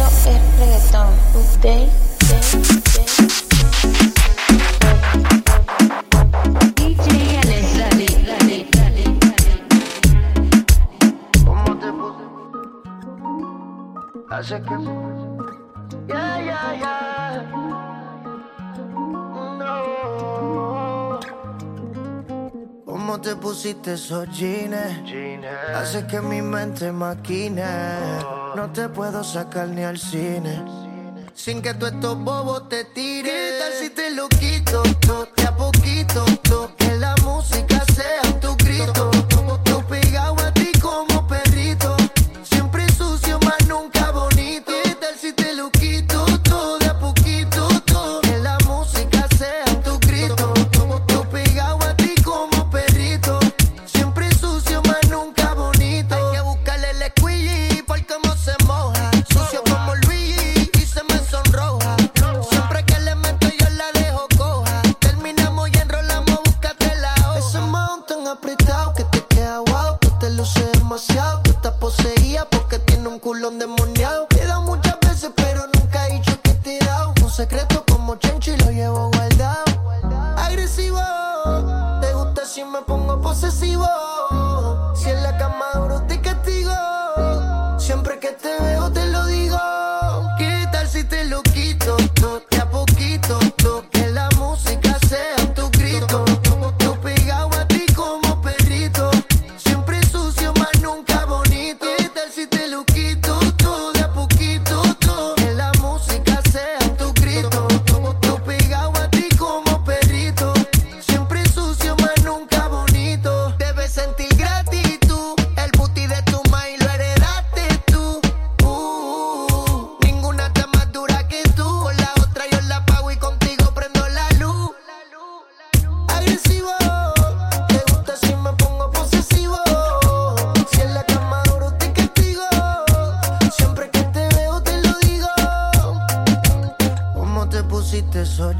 Esto es reggaetón. Te que. No. ¿Cómo te pusiste esos jeans? Hace que mi mente maquine. No te puedo sacar ni al cine. Sin que tú estos bobos te tires. ¿Qué tal si te lo quito? Todo, de a poquito, que la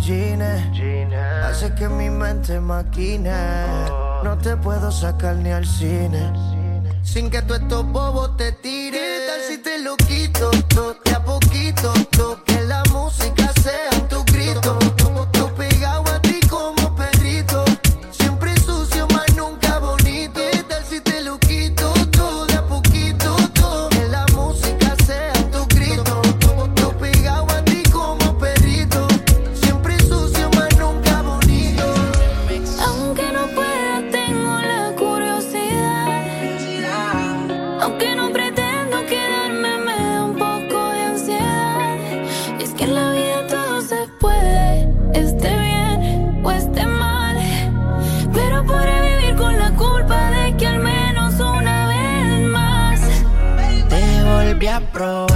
jeans. Hace que mi mente maquine. Oh. No te puedo sacar ni al cine. Sin que tú estos bobos te tires. ¿Qué tal si te lo quito? Todo, de a poquito, todo. pro.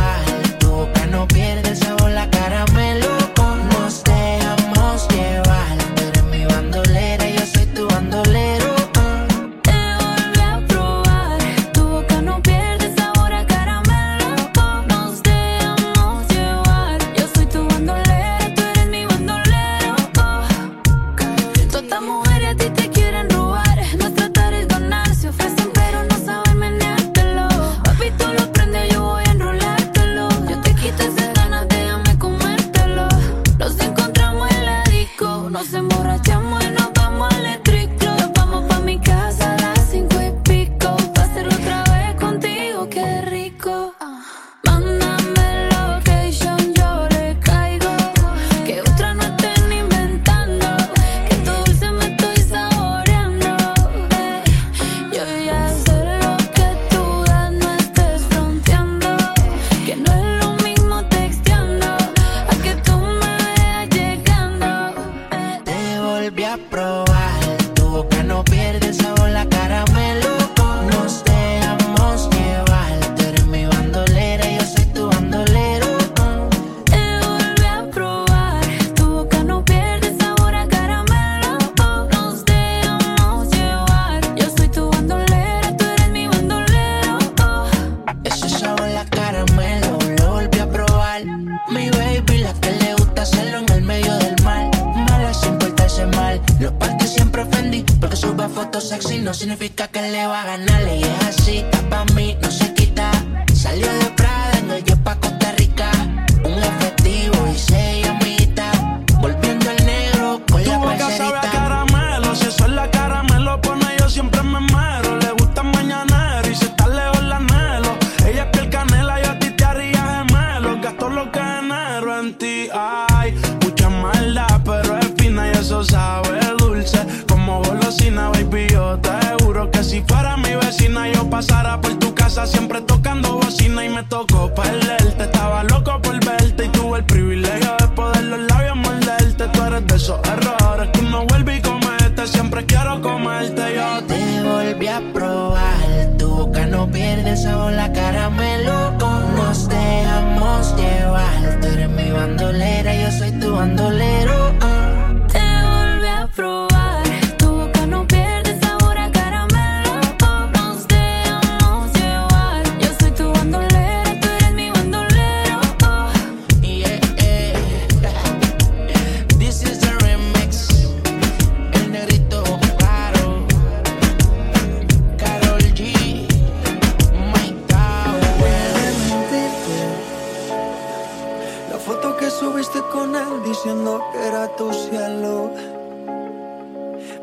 hay mucha maldad, pero es fina y eso sabe dulce. Como golosina, baby, yo te juro que si fuera mi vecina, yo pasara por tu casa siempre tocando bocina y me tocó perderte. Estaba loco por verte y tuve el privilegio de poder los labios morderte. Tú eres de esos errores que uno vuelve y comete. Siempre quiero comerte, yo te volví a probar cuando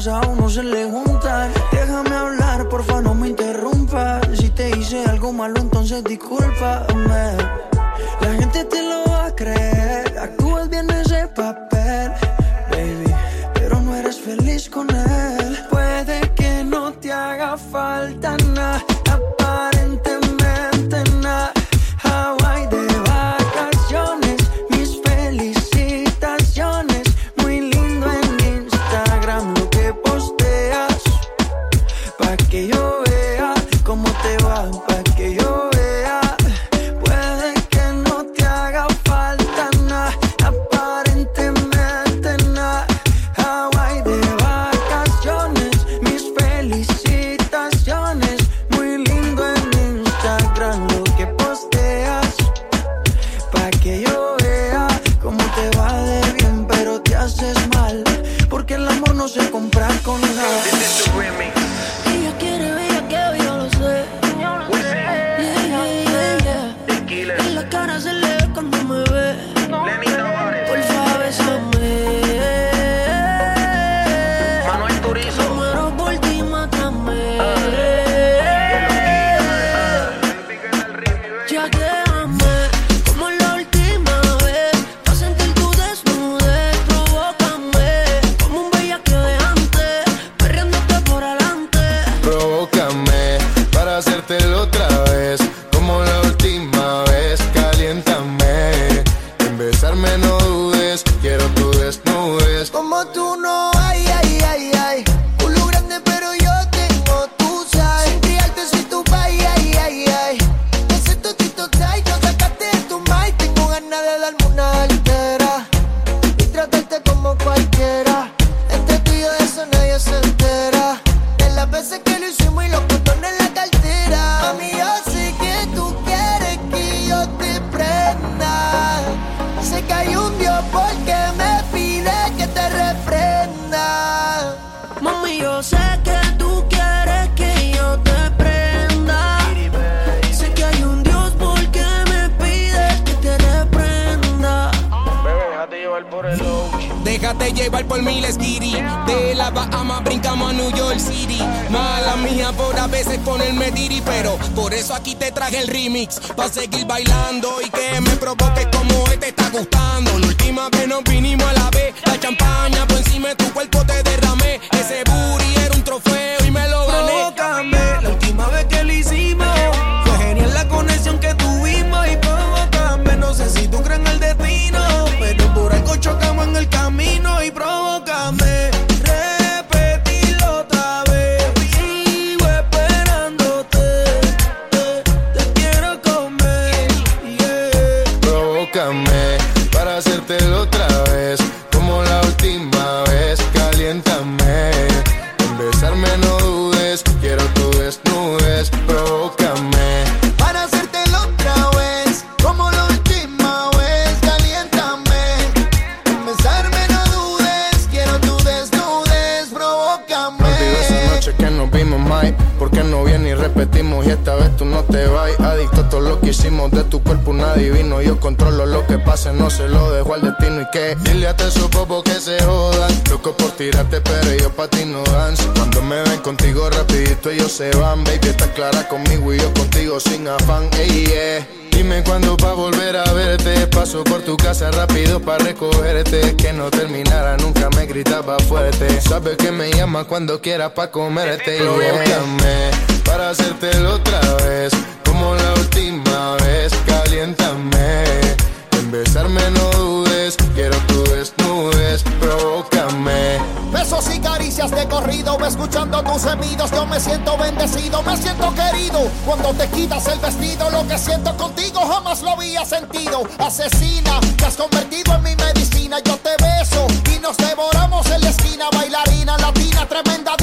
Zone. mía por a veces ponerme diri, pero por eso aquí te traje el remix, pa' seguir bailando y que me provoques como este está gustando. La última vez nos vinimos a la vez, la champaña por encima de tu cuerpo te derramé, ese booty era un trofeo y me lo gané. La última vez que lo hicimos adicto todo lo que hicimos de tu cuerpo un adivino. Yo controlo lo que pase, no se lo dejo al destino. Y que dile a esos bobos que se jodan. Loco por tirarte, pero ellos pa' ti no dan. Cuando me ven contigo rapidito, ellos se van. Baby, está clara conmigo y yo contigo sin afán. Ey. Eh. Dime cuándo pa' volver a verte. Paso por tu casa rápido pa' recogerte. Que no terminara, nunca me gritaba fuerte. Sabes que me llama cuando quieras pa' comerte. Y yeah. para hacértelo otra vez. besarme no dudes, quiero tu provócame. Besos y caricias de corrido, escuchando tus gemidos, yo me siento bendecido, me siento querido. Cuando te quitas el vestido, lo que siento contigo jamás lo había sentido. Asesina, te has convertido en mi medicina, yo te beso y nos devoramos en la esquina, bailarina latina, tremenda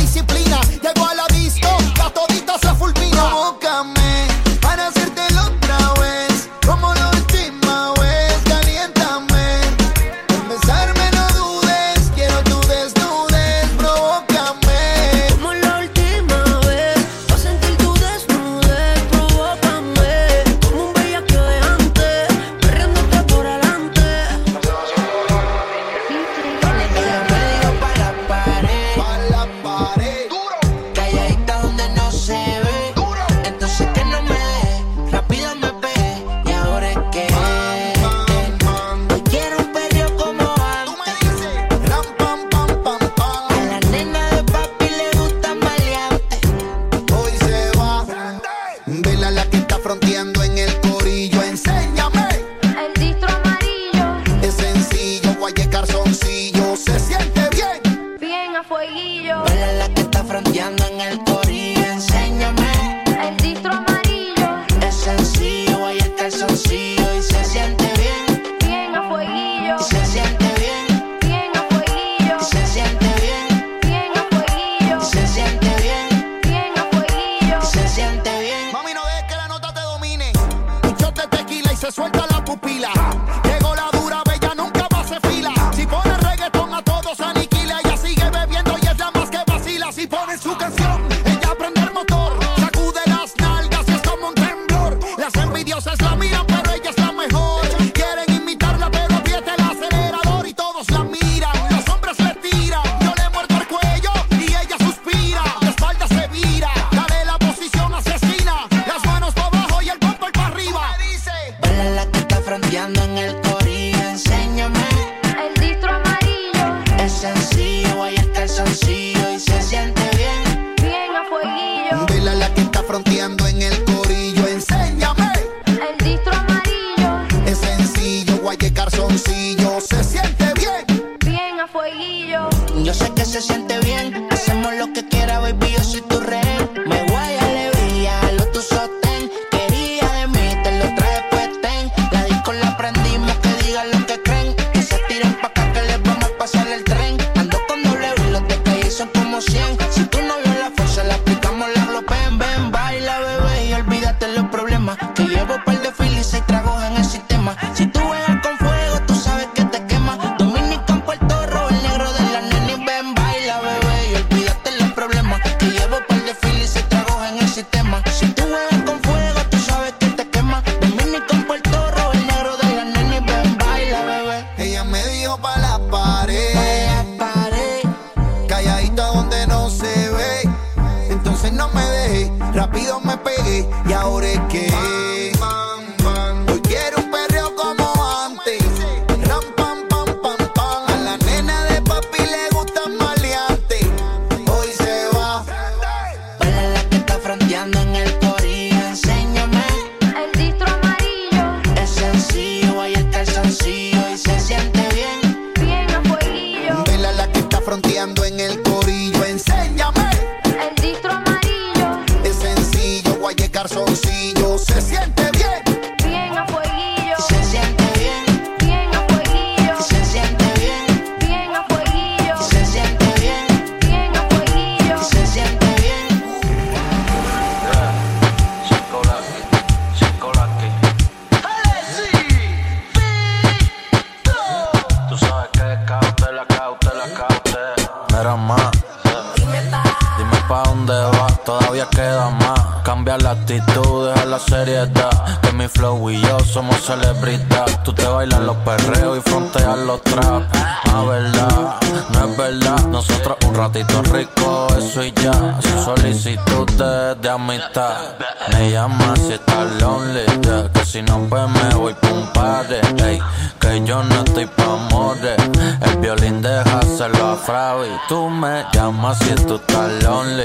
Que yo no estoy pa' amores. El violín déjaselo a Fravi. Tú me llamas si tú estás lonely.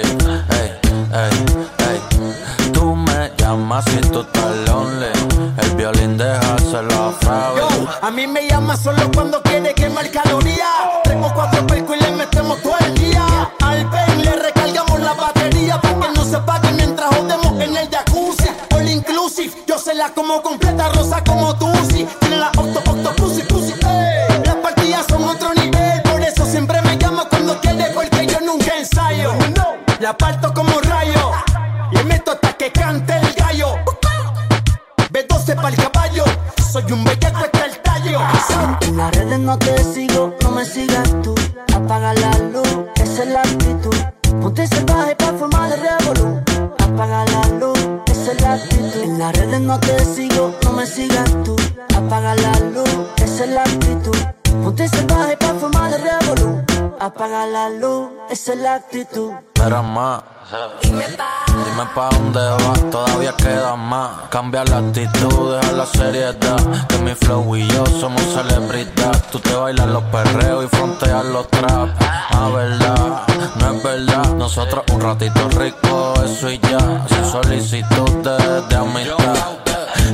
Ey, ey, ey. Tú me llamas si tú estás lonely. El violín déjaselo a Fravi. A mí me llama solo cuando quiere quemar calorías. Tengo cuatro percos y le metemos todo el día. Al pen le recargamos la batería para que no se apague mientras jodemos en el jacuzzi. All inclusive, yo se la como completa, rosa como Soy un bellaco hasta el tallo. En las redes no te sigo, no me sigas tú. Apaga la luz, esa es la actitud. Ponte salvaje pa' formar el revolú. Apaga la luz, esa es la actitud. En las redes no te sigo, no me sigas tú. Apaga la luz, esa es la actitud. Ponte salvaje pa' formar el revolú. Apaga la luz, esa es la actitud. Espera más. Dime pa' dónde vas, todavía queda más. Cambia la actitud, deja la seriedad. Que mi flow y yo somos celebridad. Tú te bailas los perreos y fronteas los trap. Ah, verdad, no es verdad. Nosotros un ratito rico, eso y ya. Sin solicitudes de amistad.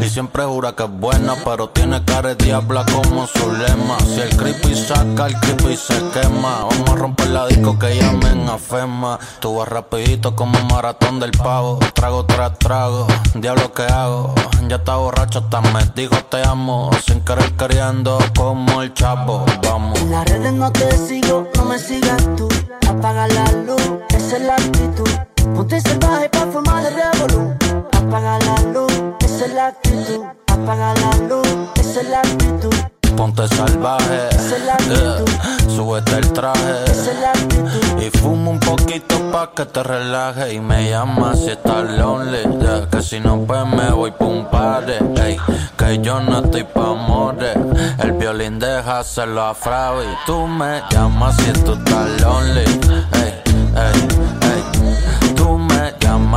Y siempre jura que es buena, pero tiene cara de diabla como su lema. Si el creepy saca, el creepy se quema. Vamos a romper la disco que llamen a Fema. Tú vas rapidito como maratón del pavo. Trago tras trago, diablo que hago. Ya está borracho, hasta me dijo te amo. Sin querer queriendo como el chavo. Vamos. En las redes no te sigo, no me sigas tú. Apaga la luz, esa es la actitud. Ponte salvaje pa' formar el revolú. Apaga la luz, esa es la actitud. Apaga la luz, esa es la actitud. Ponte salvaje, Esa es la actitud. yeah. súbete el traje. Esa es la actitud. Y fumo un poquito pa' que te relaje Y me llama si estás lonely yeah, Que si no pues me voy pa' un party ey, Que yo no estoy pa' amores El violín déjaselo a Fravi Tú me llamas si tú estás lonely ey, ey, ey.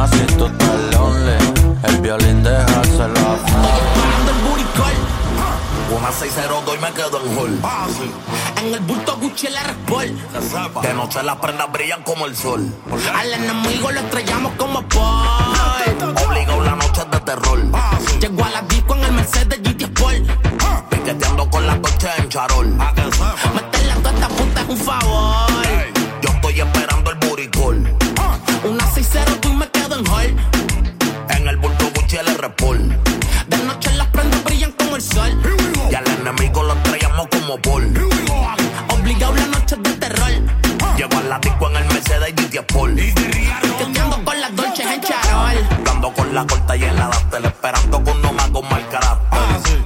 Llamas si tú estás lonely El violín déjaselo a Fravi el booty call. Una 602 y me quedo en hall. En el bulto Gucci el R-Sport. De noche las prendas brillan como el sol. Al enemigo lo estrellamos como Paul. Obligado la noche de terror. Llegó a la disco en el Mercedes GT Sport. Piqueteando con la coche en charol. Sport. Piqueteando con las dolces en charol. Dando con la corta y en la Dactel. Esperando con uno más con mal carácter.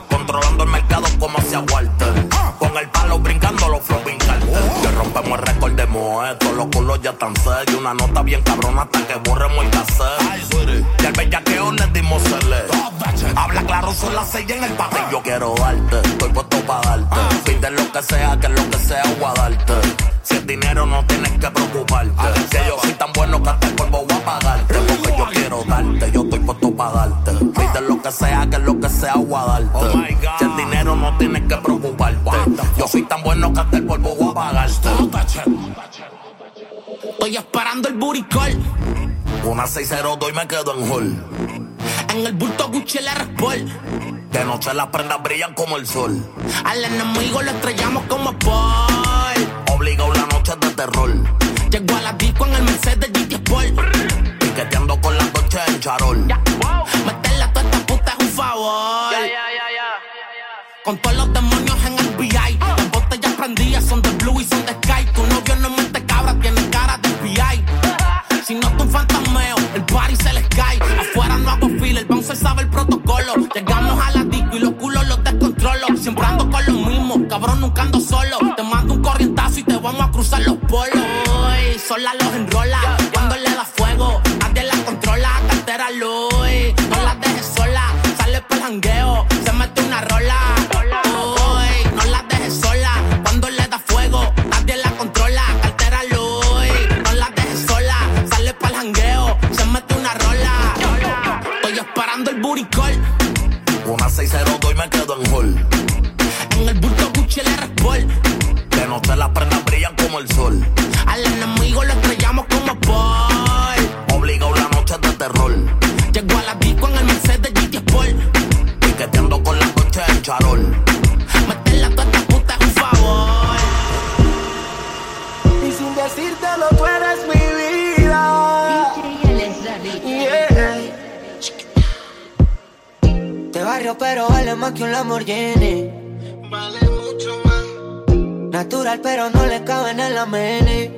Controlando el mercado como hacia Walter. Con el palo brincando los flow cartel. Que rompemos el récord de Moeto. Los culos ya están serios. Una nota bien cabrona hasta que borremos el cassette. Y al bellaqueo le dimos cele. Habla claro, son las seis en el pasillo. Quiero darte. Estoy puesto pa' darte. Pide lo que sea, que lo que sea, voy a darte. Si es dinero, no tienes que preocuparte. Que yo soy tan bueno que hasta el polvo voy a pagarte. Porque yo quiero darte, yo estoy puesto pa' darte. Pide lo que sea, que lo que sea, voy a darte. Si es dinero, no tienes que preocuparte. Yo soy tan bueno que hasta el polvo voy a pagarte. Estoy esperando el buricol. Una 602 y me quedo en hall. En el bulto Gucci el Sport. De noche las prendas brillan como el sol. Al enemigo lo estrellamos como Paul. Obligado la noche de terror. Llego a la disco en el Mercedes GT Sport. Piqueteando con las noches en charol. Meterle a toda esta puta es un favor. Con todos los demonios en el VI. Las botellas prendidas son de blue y son de sky. Tu novio no mente cabra, tiene cara de PI. Si no es un fantasmeo, el party se les cae. Afuera no hago fila, el bouncer sabe el protocolo. Llegamos a la disco y los culos los descontrolo. Siempre ando con los mismos, cabrón, nunca ando solo. Vamos a cruzar los polos. Uy, sola los enrola. Decírtelo, tú eres mi vida. Yeah. De barrio, pero vale más que un Lamborghini. Vale mucho más. Natural, pero no le cabe en el amene.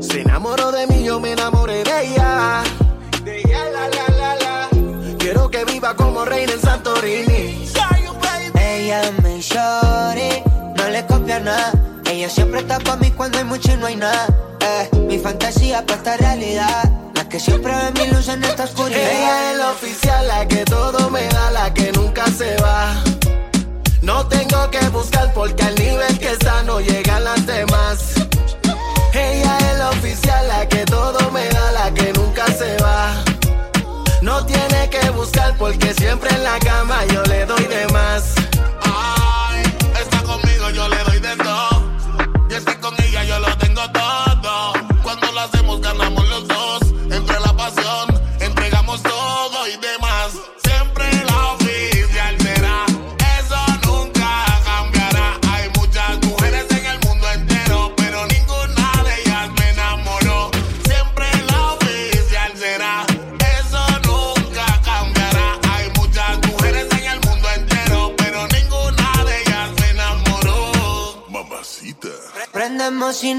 Se enamoró de mí, yo me enamoré de ella. De ella, la, la, la, la. Quiero que viva como reina en Santorini. Ella mi shorty, no le copia nada. Ella siempre está pa' mí cuando hay mucho y no hay nada. Eh, mi fantasía pa' esta realidad. La que siempre ve mi luz en esta oscuridad. Ella es la oficial, la que todo me da, la que nunca se va. No tengo que buscar porque al nivel que está no llegan las demás. Ella es la oficial, la que todo me da, la que nunca se va. No tiene que buscar porque siempre en la cama yo le doy de más.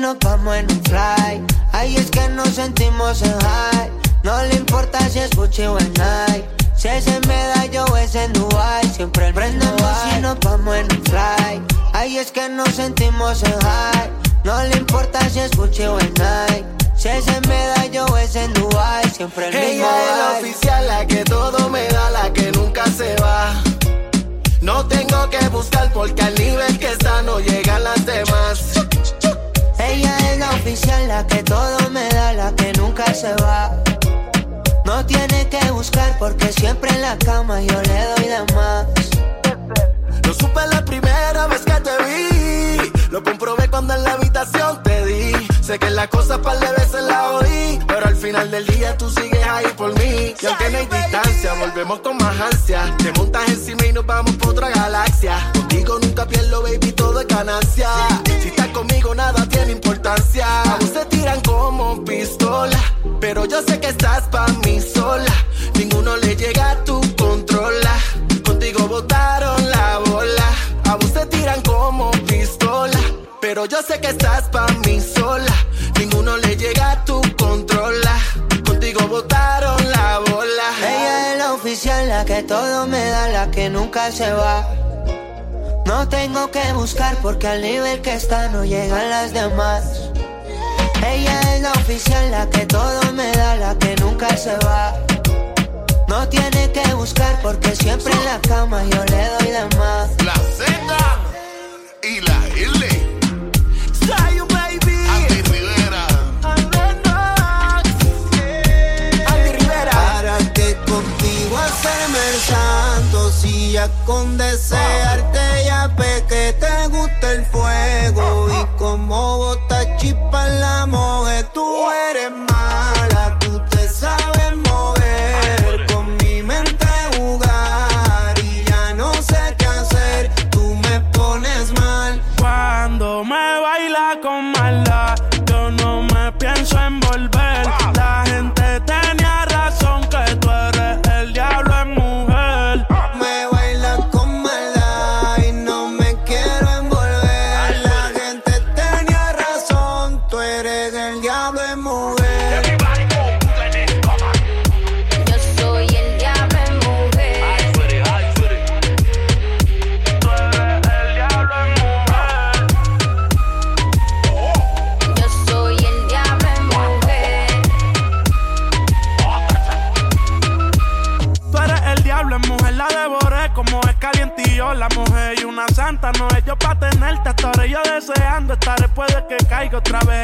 Nos vamos en un fly. Ahí es que nos sentimos en high. No le importa si es Gucci o en Nike. Si es en Medallo o es en Dubai. Siempre el prendemos y nos vamos en un fly. Ahí es que nos sentimos en high. No le importa si es Gucci o en Nike. Si es en Medallo o es en Dubai. Siempre el mismo Ella es la oficial, la que todo me da, la que nunca se va. No tengo que buscar porque al nivel que está no llegan las demás. Ella es la oficial, la que todo me da, la que nunca se va. No tiene que buscar porque siempre en la cama yo le doy de más. Lo supe la primera vez que te vi. Lo comprobé cuando en la habitación te. Sé que la cosa par de veces la oí. Pero al final del día tú sigues ahí por mí. Y aunque no hay distancia, volvemos con más ansia. Te montas encima y nos vamos por otra galaxia. Contigo nunca pierdo, baby, todo es ganancia. Si estás conmigo, nada tiene importancia. A vos te tiran como pistola. Pero yo sé que estás pa' mí sola. Ninguno le llega, tú controla. Contigo botaron la bola. A vos te tiran como pistola. Pero yo sé que estás pa' mí sola. Contigo botaron la bola. Ella es la oficial, la que todo me da, la que nunca se va. No tengo que buscar porque al nivel que está no llegan las demás. Ella es la oficial, la que todo me da, la que nunca se va. No tiene que buscar porque siempre en la cama yo le con deseo.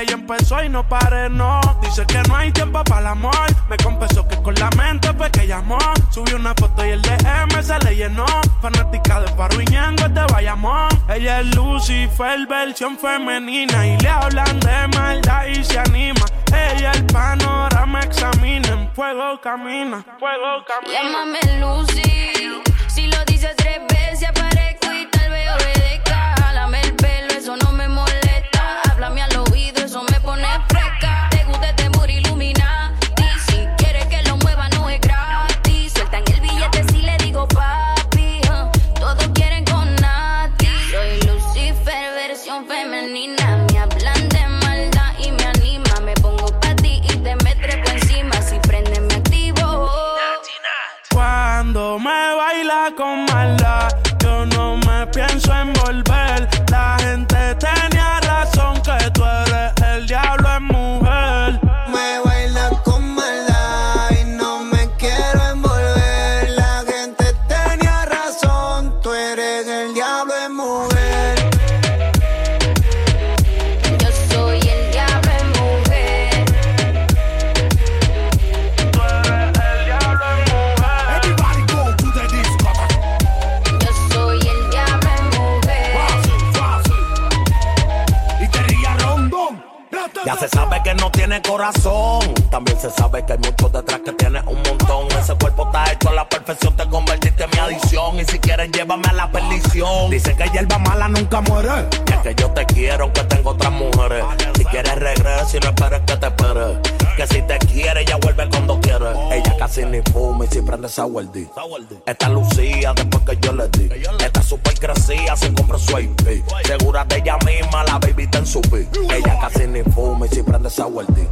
ella empezó y no paré, no. Dice que no hay tiempo para el amor. Me confesó que con la mente fue que llamó. Subí una foto y el DM se le llenó. Fanática de Farruñengo, te este vayamos. Ella es Lucifer, versión femenina. Y le hablan de maldad y se anima. Ella el panorama examina. En fuego camina, fuego camina. Llámame Lucy. Si lo dices tres veces, aparece. eres y siempre andas aguardí. Esta Lucía, después que yo le di. Esta super crecida, se compró su IP. Segura de ella misma, la baby está en su beat. Ella casi ni fome y siempre andas aguardí.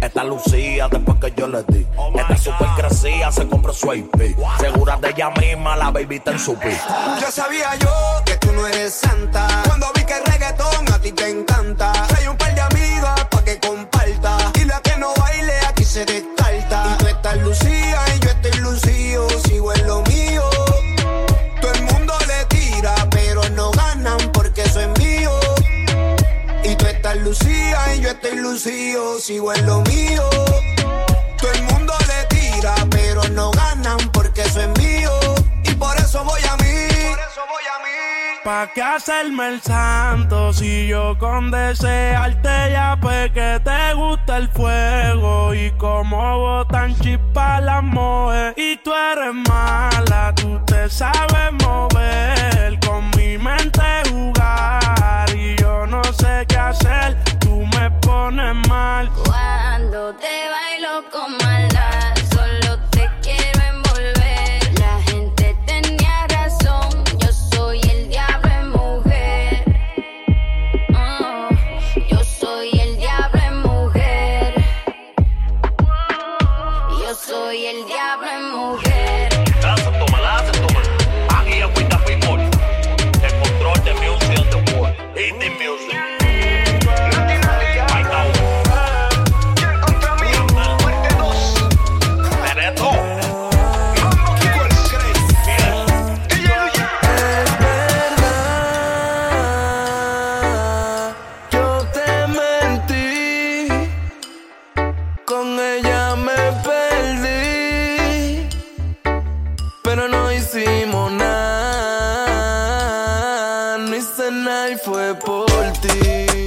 Esta Lucía, después que yo le di. Esta super crecida, se compró su IP. Segura de ella misma, la baby está en su beat. Ya sabía yo que tú no eres santa. Cuando vi que el reggaetón a ti te encanta. Hay un par de amigas pa' que comparta. Y la que no baile aquí se destaca. estoy lucido, sigo en lo mío. Todo el mundo le tira, pero no ganan porque eso es mío. Y por eso voy a mí. ¿Pa' qué hacerme el santo si yo con desearte ya pues que te gusta el fuego? Y como botan chispas las moe y tú eres mala, tú te sabes mover. Por.